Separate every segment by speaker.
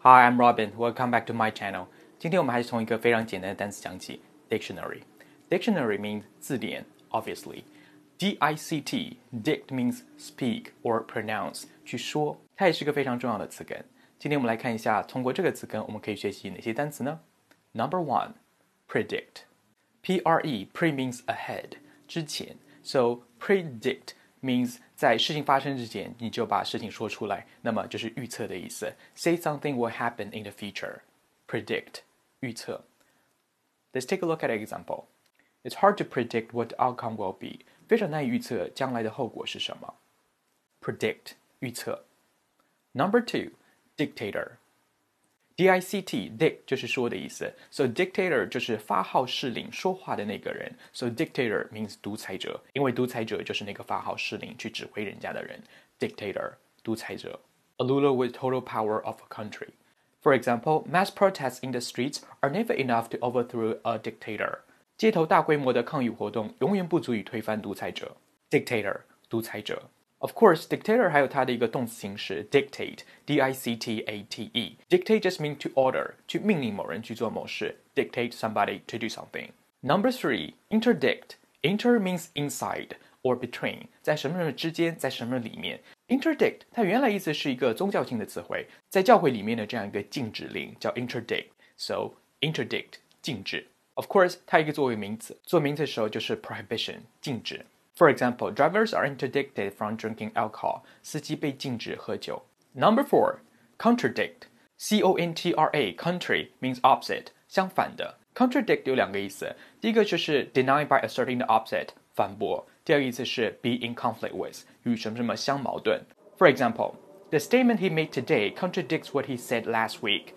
Speaker 1: Hi, I'm Robin. Welcome back to my channel. 今天我们还是从一个非常简单的单词讲起，dictionary. Dictionary means 字典，obviously. D-I-C-T, dict means speak or pronounce，去说，它也是个非常重要的词根。今天我们来看一下，通过这个词根，我们可以学习哪些单词呢？Number one, predict. P-R-E, pre means ahead，之前，so predict means 在事情发生之前，你就把事情说出来，那么就是预测的意思。Say something will happen in the future. Predict 预测。Let's take a look at an example. It's hard to predict what the outcome will be. 非常难以预测将来的后果是什么。Predict 预测。Number two, dictator. D-I-C-T dict 就是说的意思，so dictator 就是发号施令、说话的那个人，so dictator means 独裁者，因为独裁者就是那个发号施令去指挥人家的人，dictator 独裁者，a ruler with total power of a country. For example, mass protests in the streets are never enough to overthrow a dictator. 街头大规模的抗议活动永远不足以推翻独裁者，dictator 独裁者。 Of course, dictator 还有它的一个动词形式 dictate，d-i-c-t-a-t-e。Dictate just mean to order，去命令某人去做某事，dictate somebody to do something. Number three, interdict. Inter means inside or between，在什么什么之间，在什么里面。Interdict 它原来意思是一个宗教性的词汇，在教会里面的这样一个禁止令叫 interdict。So interdict 禁止。Of course，它一个作为名词，做名词的时候就是 prohibition 禁止。 For example, drivers are interdicted from drinking alcohol. 司机被禁止喝酒。Number four, contradict. C-O-N-T-R-A, country means opposite, 相反的。Contradict 有两个意思，第一个就是 deny by asserting the opposite, 反驳；第二个意思是 be in conflict with, 与什么什么相矛盾。For example, the statement he made today contradicts what he said last week.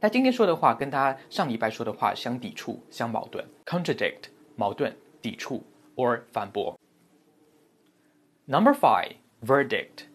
Speaker 1: 他今天说的话跟他上礼拜说的话相抵触、相矛盾。Contradict 矛盾、抵触 or 反驳。 Number five, verdict.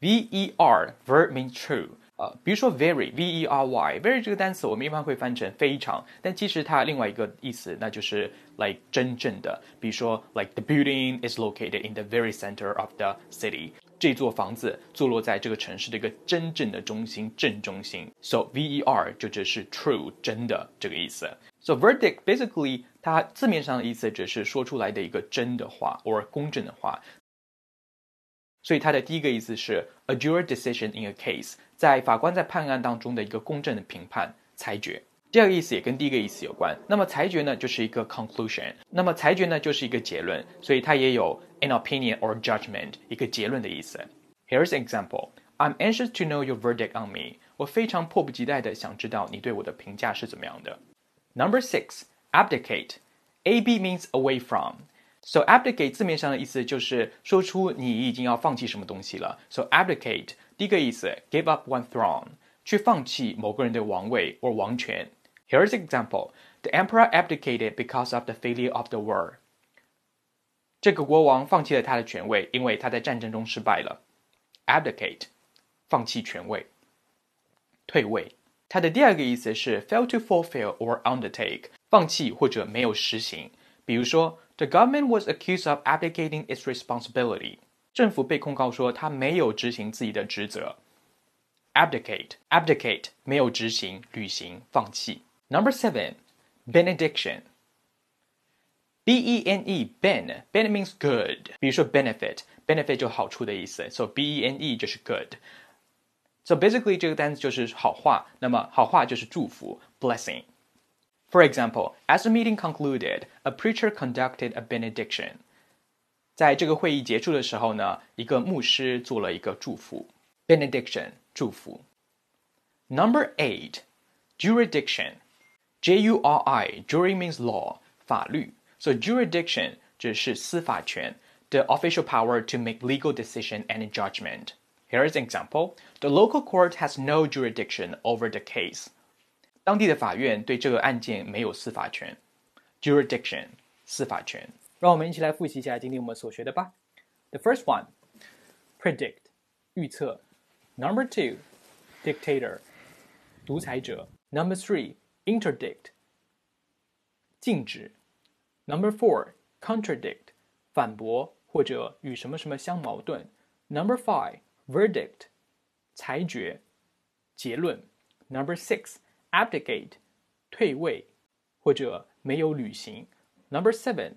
Speaker 1: V E R, ver means true. 呃，比如说 very, V E R Y，very 这个单词我们一般会翻成非常，但其实它另外一个意思那就是 like 真正的。比如说 like the building is located in the very center of the city，这座房子坐落在这个城市的一个真正的中心，正中心。So V E R 就只是 true 真的这个意思。So verdict basically 它字面上的意思只是说出来的一个真的话，or 公正的话。 所以它的第一个意思是 a jury decision in a case，在法官在判案当中的一个公正的评判裁决。第二个意思也跟第一个意思有关。那么裁决呢，就是一个 conclusion。那么裁决呢，就是一个结论，所以它也有 an opinion or judgment 一个结论的意思。Here's an example. I'm anxious to know your verdict on me. 我非常迫不及待的想知道你对我的评价是怎么样的。Number six, abdicate. A B means away from. So abdicate 字面上的意思就是说出你已经要放弃什么东西了。So abdicate 第一个意思，give up one throne，去放弃某个人的王位或王权。Here's example: The emperor abdicated because of the failure of the war. 这个国王放弃了他的权位，因为他在战争中失败了。Abdicate，放弃权位，退位。它的第二个意思是 fail to fulfill or undertake，放弃或者没有实行。比如说 ，the government was accused of abdicating its responsibility。政府被控告说他没有执行自己的职责。abdicate，abdicate 没有执行、履行、放弃。Number seven, benediction. B E N E ben ben means good，比如说 benefit benefit 就好处的意思，so B E N E 就是 good。So basically 这个单词就是好话，那么好话就是祝福 blessing。 for example, as the meeting concluded, a preacher conducted a benediction. 在这个会议结束的时候呢，一个牧师做了一个祝福，benediction 祝福。Number eight, jurisdiction. J U R I, jury means law, 法律。So jurisdiction 指是司法权，the official power to make legal decision and judgment. Here is an example. The local court has no jurisdiction over the case. 当地的法院对这个案件没有司法权，jurisdiction 司法权。让我们一起来复习一下今天我们所学的吧。The first one, predict 预测。Number two, dictator 独裁者。Number three, interdict 禁止。Number four, contradict 反驳或者与什么什么相矛盾。Number five, verdict 裁决结论。 Number six, abdicate，退位或者没有履行。Number seven,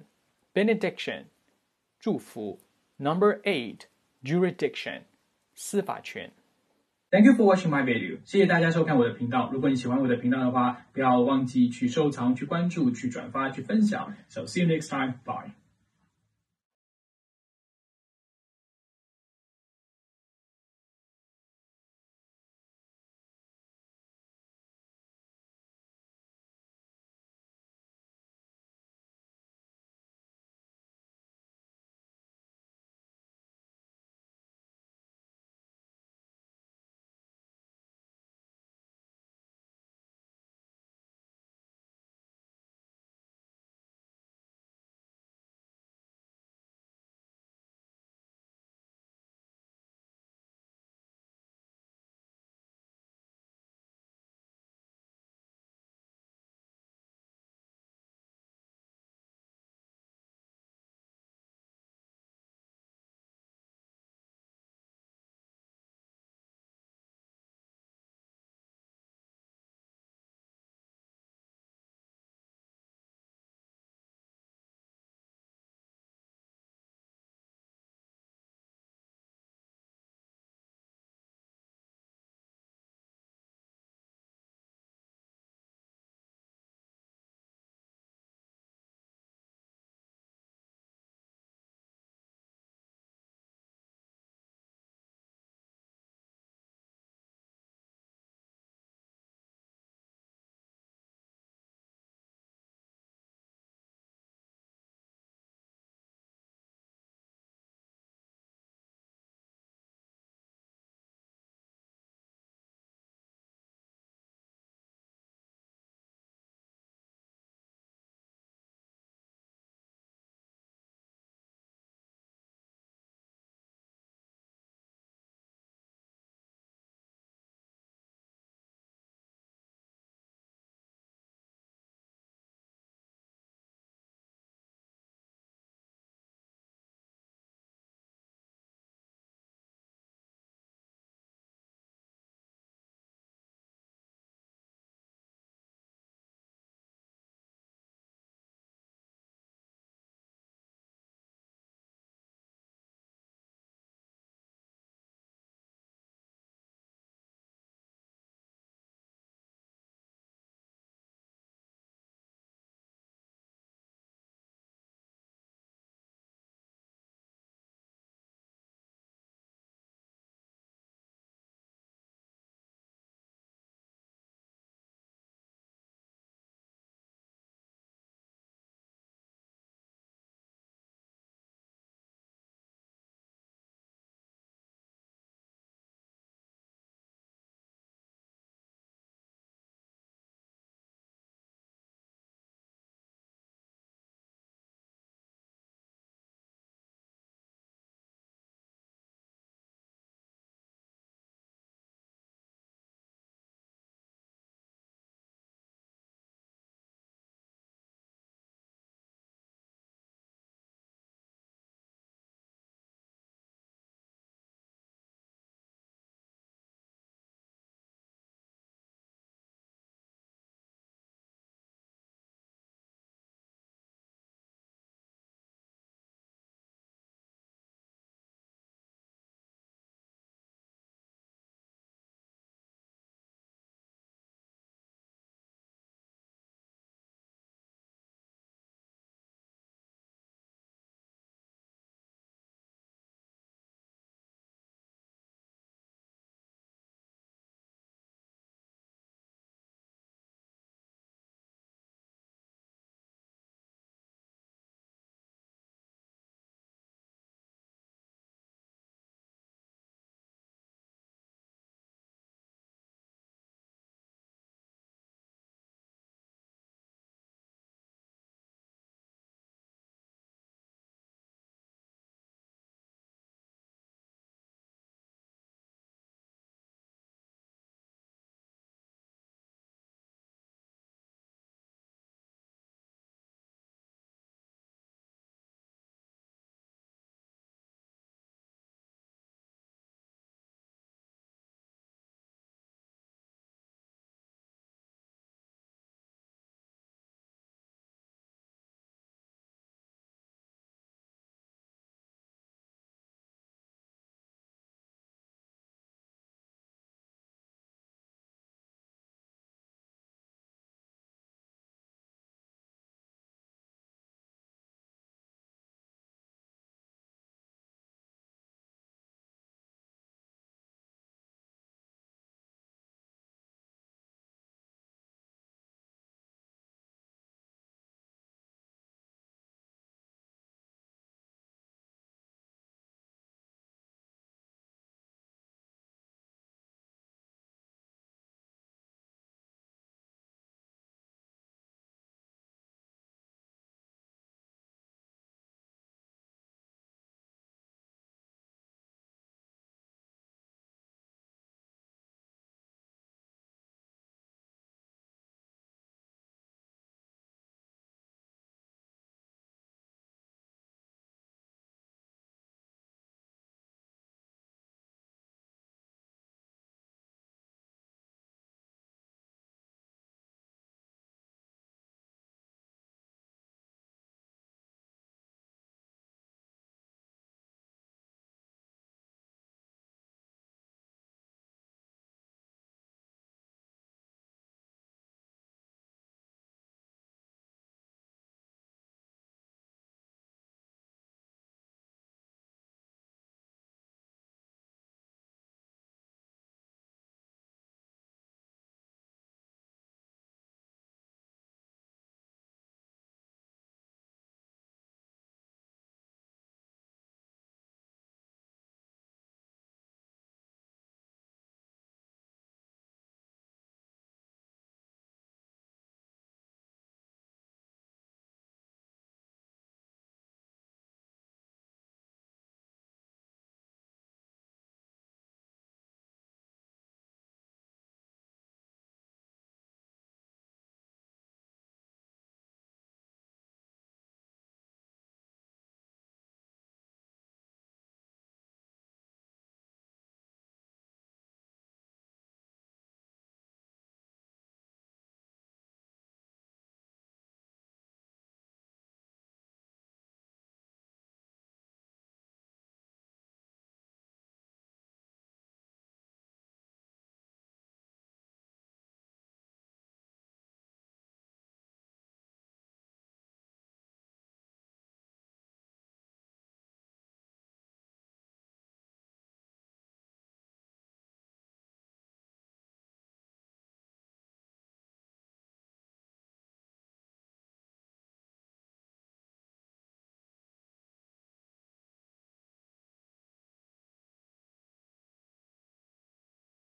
Speaker 1: benediction，祝福。Number eight, jurisdiction，司法权。
Speaker 2: Thank you for watching my video。谢谢大家收看我的频道。如果你喜欢我的频道的话，不要忘记去收藏、去关注、去转发、去分享。So see you next time. Bye.